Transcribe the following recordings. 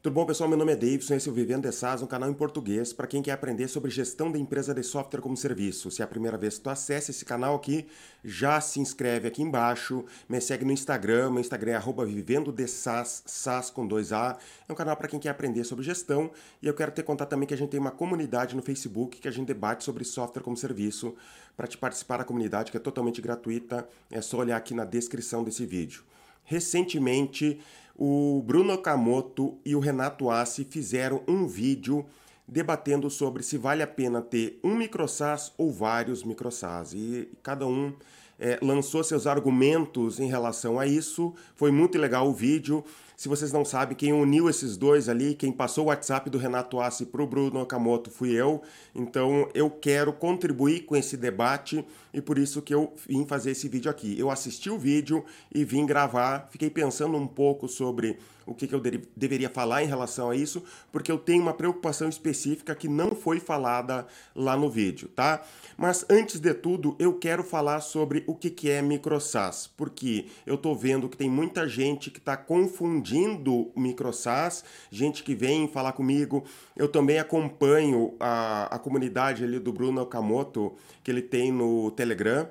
Tudo bom, pessoal? Meu nome é Davidson, esse é o Vivendo de SaaS, um canal em português para quem quer aprender sobre gestão da empresa de software como serviço. Se é a primeira vez que tu acessa esse canal aqui, já se inscreve aqui embaixo, me segue no Instagram, meu Instagram é arroba vivendo de SaaS, SaaS com dois A. É um canal para quem quer aprender sobre gestão e eu quero te contar também que a gente tem uma comunidade no Facebook que a gente debate sobre software como serviço. Para te participar da comunidade, que é totalmente gratuita, é só olhar aqui na descrição desse vídeo. Recentemente, o Bruno Okamoto e o Renato Assi fizeram um vídeo debatendo sobre se vale a pena ter um microsas ou vários microsas. E cada um é, lançou seus argumentos em relação a isso. Foi muito legal o vídeo. Se vocês não sabem, quem uniu esses dois ali, quem passou o WhatsApp do Renato Assi para o Bruno Okamoto fui eu. Então eu quero contribuir com esse debate e por isso que eu vim fazer esse vídeo aqui. Eu assisti o vídeo e vim gravar, fiquei pensando um pouco sobre o que, que eu de deveria falar em relação a isso, porque eu tenho uma preocupação específica que não foi falada lá no vídeo, tá? Mas antes de tudo, eu quero falar sobre o que, que é microsas, porque eu tô vendo que tem muita gente que está confundindo microsas, gente que vem falar comigo. Eu também acompanho a, a comunidade ali do Bruno Okamoto, que ele tem no Telegram.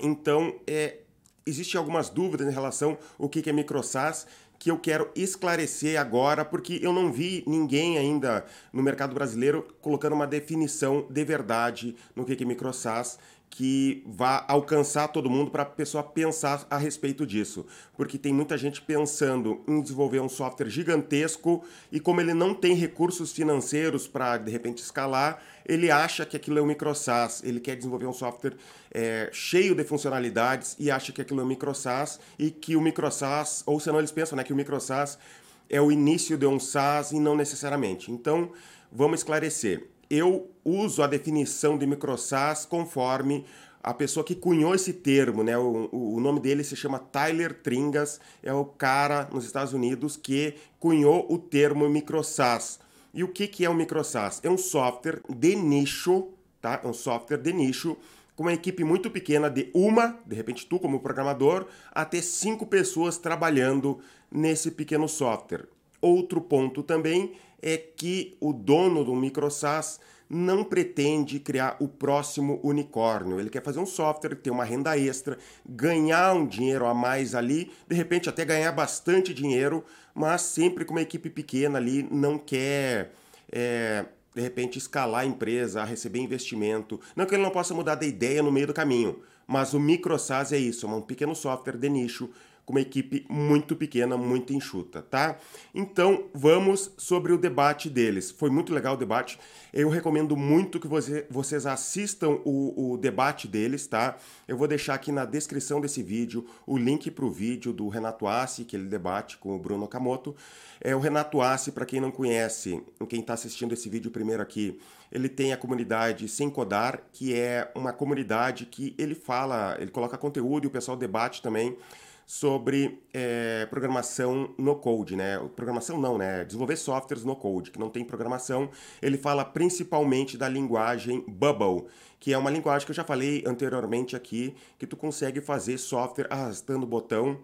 Então, é, existem algumas dúvidas em relação ao que é microsas que eu quero esclarecer agora, porque eu não vi ninguém ainda no mercado brasileiro colocando uma definição de verdade no que é microsas que vá alcançar todo mundo para a pessoa pensar a respeito disso. Porque tem muita gente pensando em desenvolver um software gigantesco e como ele não tem recursos financeiros para de repente escalar, ele acha que aquilo é um microsas, ele quer desenvolver um software é, cheio de funcionalidades e acha que aquilo é um microsas e que o microsas, ou senão eles pensam né, que o microsas é o início de um SaaS e não necessariamente. Então, vamos esclarecer eu uso a definição de microsas conforme a pessoa que cunhou esse termo, né? O, o, nome dele se chama Tyler Tringas, é o cara nos Estados Unidos que cunhou o termo microsas. E o que, que é o microsas? É um software de nicho, tá? É um software de nicho com uma equipe muito pequena de uma, de repente tu como programador, até cinco pessoas trabalhando nesse pequeno software. Outro ponto também é que o dono do microsas não pretende criar o próximo unicórnio. Ele quer fazer um software, ter uma renda extra, ganhar um dinheiro a mais ali, de repente até ganhar bastante dinheiro, mas sempre com uma equipe pequena ali, não quer. É, de repente escalar a empresa, receber investimento. Não que ele não possa mudar de ideia no meio do caminho, mas o microsas é isso, é um pequeno software de nicho com uma equipe muito pequena, muito enxuta, tá? Então, vamos sobre o debate deles. Foi muito legal o debate. Eu recomendo muito que você, vocês assistam o, o debate deles, tá? Eu vou deixar aqui na descrição desse vídeo o link para o vídeo do Renato Assi, que ele debate com o Bruno Okamoto. É, o Renato Assi, para quem não conhece, quem está assistindo esse vídeo primeiro aqui, ele tem a comunidade Sem Codar, que é uma comunidade que ele fala, ele coloca conteúdo e o pessoal debate também sobre é, programação no code, né? Programação não, né? Desenvolver softwares no code, que não tem programação. Ele fala principalmente da linguagem Bubble, que é uma linguagem que eu já falei anteriormente aqui, que tu consegue fazer software arrastando o botão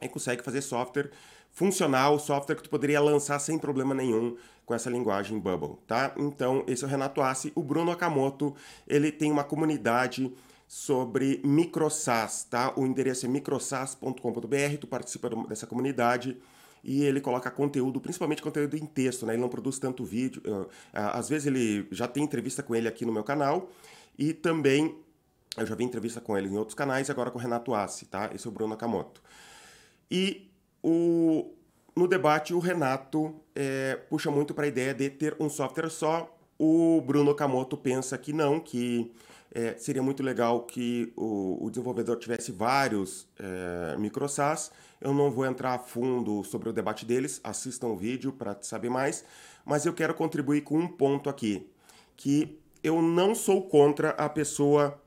e consegue fazer software funcional, software que tu poderia lançar sem problema nenhum com essa linguagem Bubble, tá? Então, esse é o Renato Assi. O Bruno Akamoto, ele tem uma comunidade sobre microsas, tá? O endereço é microsas.com.br, tu participa dessa comunidade e ele coloca conteúdo, principalmente conteúdo em texto, né? Ele não produz tanto vídeo. Às vezes ele já tem entrevista com ele aqui no meu canal e também eu já vi entrevista com ele em outros canais, agora com o Renato Assi, tá? Esse é o Bruno Nakamoto. E o, no debate o Renato é, puxa muito para a ideia de ter um software só. O Bruno Nakamoto pensa que não, que é, seria muito legal que o, o desenvolvedor tivesse vários é, microsas. Eu não vou entrar a fundo sobre o debate deles, assistam o vídeo para saber mais, mas eu quero contribuir com um ponto aqui, que eu não sou contra a pessoa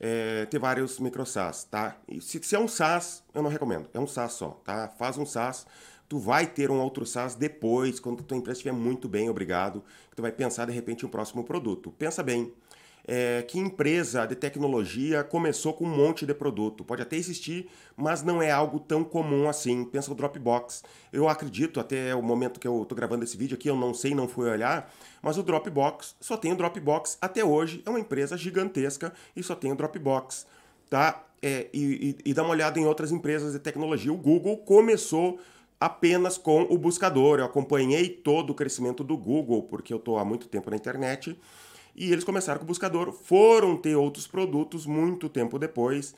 é, ter vários microsas, tá? Se, se, é um SaaS, eu não recomendo, é um SaaS só, tá? Faz um SaaS, tu vai ter um outro SaaS depois, quando tua empresa estiver muito bem, obrigado, tu vai pensar de repente um próximo produto. Pensa bem, é, que empresa de tecnologia começou com um monte de produto. Pode até existir, mas não é algo tão comum assim. Pensa o Dropbox. Eu acredito, até o momento que eu estou gravando esse vídeo aqui, eu não sei, não fui olhar, mas o Dropbox só tem o Dropbox até hoje. É uma empresa gigantesca e só tem o Dropbox. Tá? É, e, e, e dá uma olhada em outras empresas de tecnologia. O Google começou apenas com o buscador. Eu acompanhei todo o crescimento do Google, porque eu estou há muito tempo na internet, e eles começaram com o buscador, foram ter outros produtos muito tempo depois.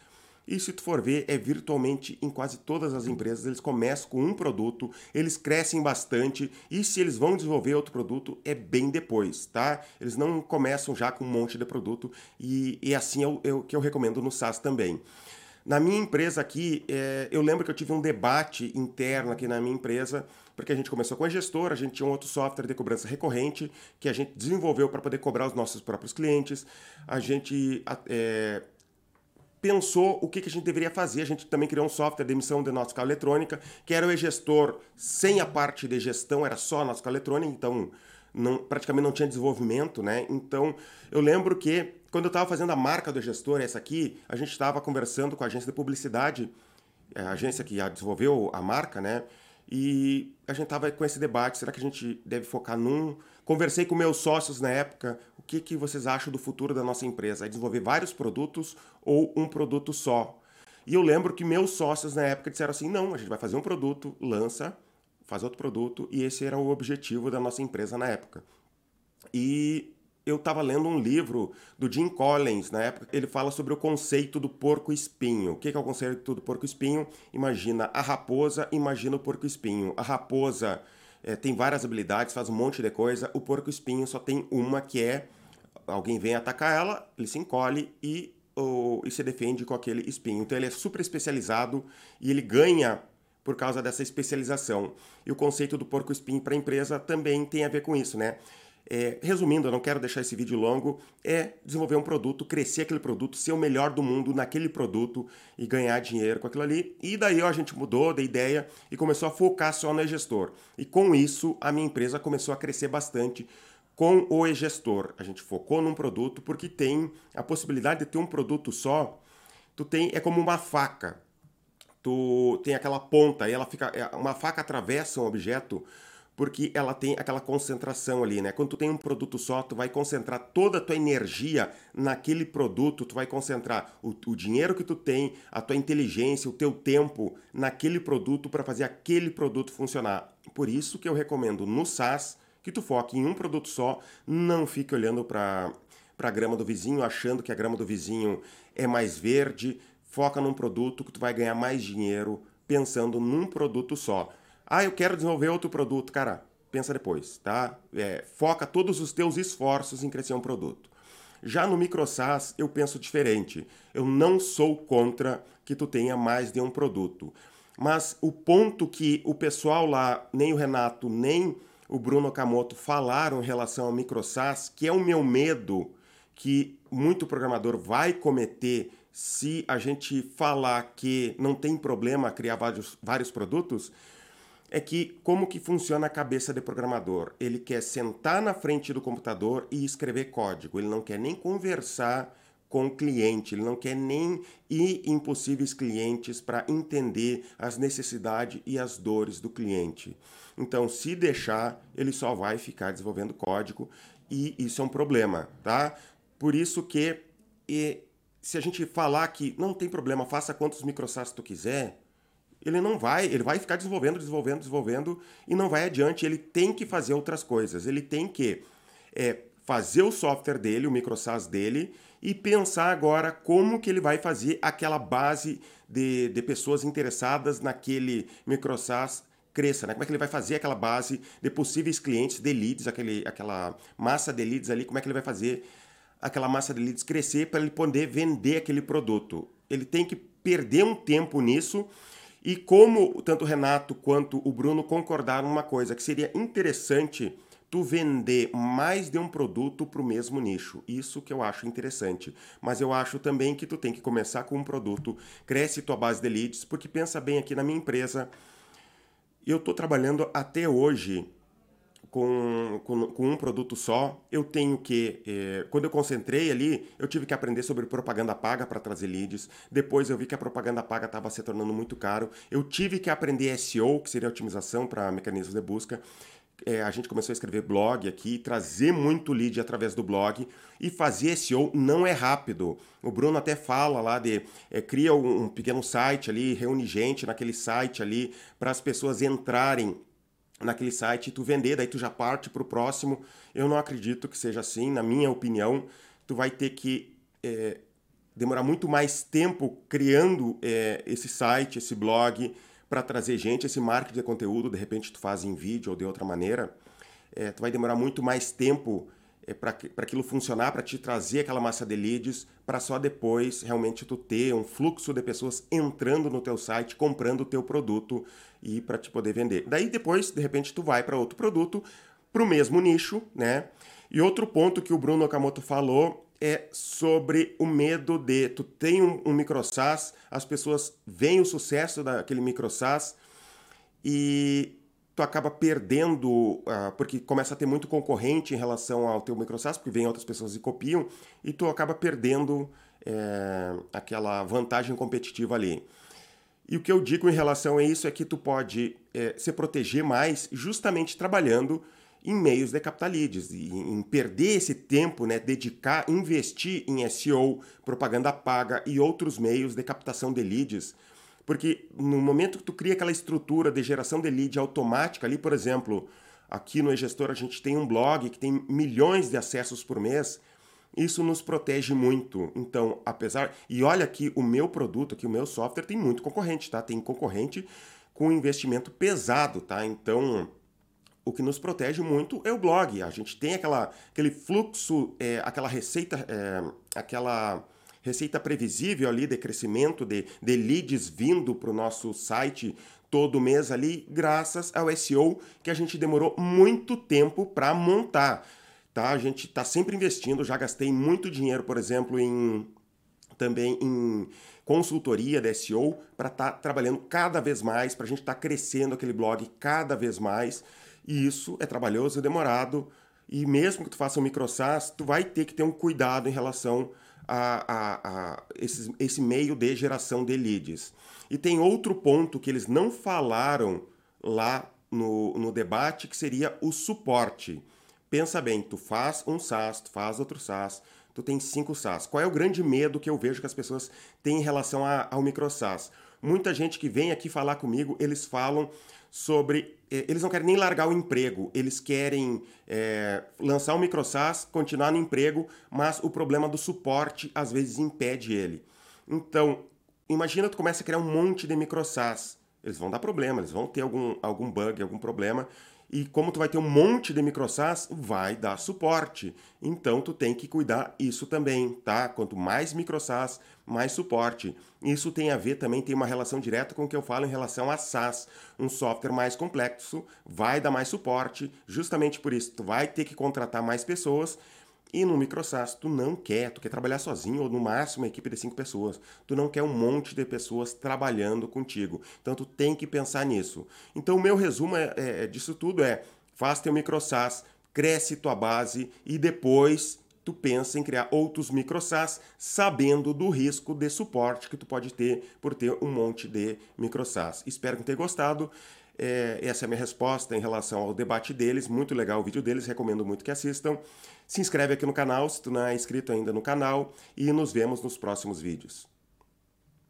E se tu for ver, é virtualmente em quase todas as empresas, eles começam com um produto, eles crescem bastante, e se eles vão desenvolver outro produto, é bem depois, tá? Eles não começam já com um monte de produto, e, e assim é o, é o que eu recomendo no SaaS também. Na minha empresa aqui, é, eu lembro que eu tive um debate interno aqui na minha empresa, porque a gente começou com a gestora, a gente tinha um outro software de cobrança recorrente que a gente desenvolveu para poder cobrar os nossos próprios clientes. A gente é, pensou o que, que a gente deveria fazer. A gente também criou um software de emissão de fiscal eletrônica, que era o e-gestor sem a parte de gestão, era só a fiscal eletrônica, então não, praticamente não tinha desenvolvimento, né? Então, eu lembro que quando eu estava fazendo a marca do gestor, essa aqui, a gente estava conversando com a agência de publicidade, é, a agência que desenvolveu a marca, né? E a gente estava com esse debate, será que a gente deve focar num... Conversei com meus sócios na época, o que, que vocês acham do futuro da nossa empresa? É desenvolver vários produtos ou um produto só? E eu lembro que meus sócios na época disseram assim, não, a gente vai fazer um produto, lança, faz outro produto, e esse era o objetivo da nossa empresa na época. E eu estava lendo um livro do Jim Collins, na época, ele fala sobre o conceito do porco-espinho. O que é o conceito do porco-espinho? Imagina a raposa, imagina o porco-espinho. A raposa é, tem várias habilidades, faz um monte de coisa. O porco-espinho só tem uma que é alguém vem atacar ela, ele se encolhe e, ou, e se defende com aquele espinho. Então ele é super especializado e ele ganha por causa dessa especialização. E o conceito do porco-espinho para a empresa também tem a ver com isso, né? É, resumindo, eu não quero deixar esse vídeo longo, é desenvolver um produto, crescer aquele produto, ser o melhor do mundo naquele produto e ganhar dinheiro com aquilo ali. E daí ó, a gente mudou da ideia e começou a focar só no e-gestor. E com isso, a minha empresa começou a crescer bastante com o e-gestor. A gente focou num produto porque tem a possibilidade de ter um produto só. Tu tem, é como uma faca tu tem aquela ponta e ela fica. É, uma faca atravessa um objeto porque ela tem aquela concentração ali, né? Quando tu tem um produto só, tu vai concentrar toda a tua energia naquele produto, tu vai concentrar o, o dinheiro que tu tem, a tua inteligência, o teu tempo naquele produto para fazer aquele produto funcionar. Por isso que eu recomendo no SaaS que tu foque em um produto só, não fique olhando para a grama do vizinho, achando que a grama do vizinho é mais verde, foca num produto que tu vai ganhar mais dinheiro pensando num produto só. Ah, eu quero desenvolver outro produto, cara. Pensa depois, tá? É, foca todos os teus esforços em crescer um produto. Já no MicroSAS eu penso diferente. Eu não sou contra que tu tenha mais de um produto. Mas o ponto que o pessoal lá, nem o Renato, nem o Bruno Camoto falaram em relação ao MicroSAS, que é o meu medo que muito programador vai cometer se a gente falar que não tem problema criar vários, vários produtos, é que como que funciona a cabeça de programador? Ele quer sentar na frente do computador e escrever código. Ele não quer nem conversar com o cliente, ele não quer nem ir em possíveis clientes para entender as necessidades e as dores do cliente. Então, se deixar, ele só vai ficar desenvolvendo código e isso é um problema, tá? Por isso que e, se a gente falar que não tem problema, faça quantos microsats tu quiser, ele não vai, ele vai ficar desenvolvendo, desenvolvendo, desenvolvendo e não vai adiante. Ele tem que fazer outras coisas. Ele tem que é, fazer o software dele, o microsas dele, e pensar agora como que ele vai fazer aquela base de, de pessoas interessadas naquele microsas cresça, né? Como é que ele vai fazer aquela base de possíveis clientes de leads, aquele, aquela massa de leads ali, como é que ele vai fazer aquela massa de leads crescer para ele poder vender aquele produto. Ele tem que perder um tempo nisso. E como tanto o Renato quanto o Bruno concordaram uma coisa, que seria interessante tu vender mais de um produto para o mesmo nicho. Isso que eu acho interessante. Mas eu acho também que tu tem que começar com um produto, cresce tua base de leads, porque pensa bem aqui na minha empresa, eu estou trabalhando até hoje com, com, com, um produto só. Eu tenho que, eh, quando eu concentrei ali, eu tive que aprender sobre propaganda paga para trazer leads. Depois eu vi que a propaganda paga estava se tornando muito caro. Eu tive que aprender SEO, que seria otimização para mecanismos de busca. É, a gente começou a escrever blog aqui, trazer muito lead através do blog e fazer SEO não é rápido. O Bruno até fala lá de é, cria um, um pequeno site ali, reúne gente naquele site ali para as pessoas entrarem naquele site tu vender, daí tu já parte para o próximo. Eu não acredito que seja assim, na minha opinião, tu vai ter que é, demorar muito mais tempo criando é, esse site, esse blog, para trazer gente, esse marketing de conteúdo, de repente tu faz em vídeo ou de outra maneira, é, tu vai demorar muito mais tempo para aquilo funcionar, para te trazer aquela massa de leads, para só depois realmente tu ter um fluxo de pessoas entrando no teu site, comprando o teu produto e para te poder vender. Daí depois, de repente, tu vai para outro produto, para o mesmo nicho, né? E outro ponto que o Bruno Okamoto falou é sobre o medo de tu tem um, um micro SaaS, as pessoas veem o sucesso daquele micro SaaS e tu acaba perdendo, uh, porque começa a ter muito concorrente em relação ao teu micro SaaS, porque vem outras pessoas e copiam, e tu acaba perdendo é, aquela vantagem competitiva ali. E o que eu digo em relação a isso é que tu pode é, se proteger mais justamente trabalhando em meios de captar leads, em perder esse tempo, né, dedicar, investir em SEO, propaganda paga e outros meios de captação de leads. Porque no momento que tu cria aquela estrutura de geração de lead automática ali, por exemplo, aqui no e-gestor a gente tem um blog que tem milhões de acessos por mês, isso nos protege muito. Então, apesar. E olha que o meu produto, aqui, o meu software, tem muito concorrente, tá? Tem concorrente com investimento pesado, tá? Então o que nos protege muito é o blog. A gente tem aquela, aquele fluxo, é, aquela receita, é, aquela receita previsível ali de crescimento de, de leads vindo para o nosso site todo mês ali, graças ao SEO que a gente demorou muito tempo para montar. Tá? A gente está sempre investindo, já gastei muito dinheiro, por exemplo, em também em consultoria de SEO para estar tá trabalhando cada vez mais, para a gente estar tá crescendo aquele blog cada vez mais. E isso é trabalhoso, é demorado. E mesmo que tu faça um micro SaaS, tu vai ter que ter um cuidado em relação a, a, a esse, esse meio de geração de leads. E tem outro ponto que eles não falaram lá no, no debate, que seria o suporte. Pensa bem, tu faz um SaaS, tu faz outro SaaS, tu tem cinco SaaS. Qual é o grande medo que eu vejo que as pessoas têm em relação a, ao micro SaaS? Muita gente que vem aqui falar comigo, eles falam sobre. Eh, eles não querem nem largar o emprego, eles querem é, lançar o microsas, continuar no emprego, mas o problema do suporte às vezes impede ele. Então, imagina tu começa a criar um monte de microsas. Eles vão dar problema, eles vão ter algum, algum bug, algum problema, e como tu vai ter um monte de microsas, vai dar suporte. Então tu tem que cuidar isso também, tá? Quanto mais microsas, mais suporte. Isso tem a ver também, tem uma relação direta com o que eu falo em relação a SaaS. Um software mais complexo vai dar mais suporte, justamente por isso tu vai ter que contratar mais pessoas e no MicroSaaS, tu não quer, tu quer trabalhar sozinho ou no máximo uma equipe de cinco pessoas. Tu não quer um monte de pessoas trabalhando contigo. Então tu tem que pensar nisso. Então o meu resumo é, é, disso tudo é: faz teu MicroSaaS, cresce tua base e depois tu pensa em criar outros MicroSaaS, sabendo do risco de suporte que tu pode ter por ter um monte de MicroSaaS. Espero que tenha gostado. É, essa é a minha resposta em relação ao debate deles. Muito legal o vídeo deles, recomendo muito que assistam. Se inscreve aqui no canal se tu não é inscrito ainda no canal e nos vemos nos próximos vídeos.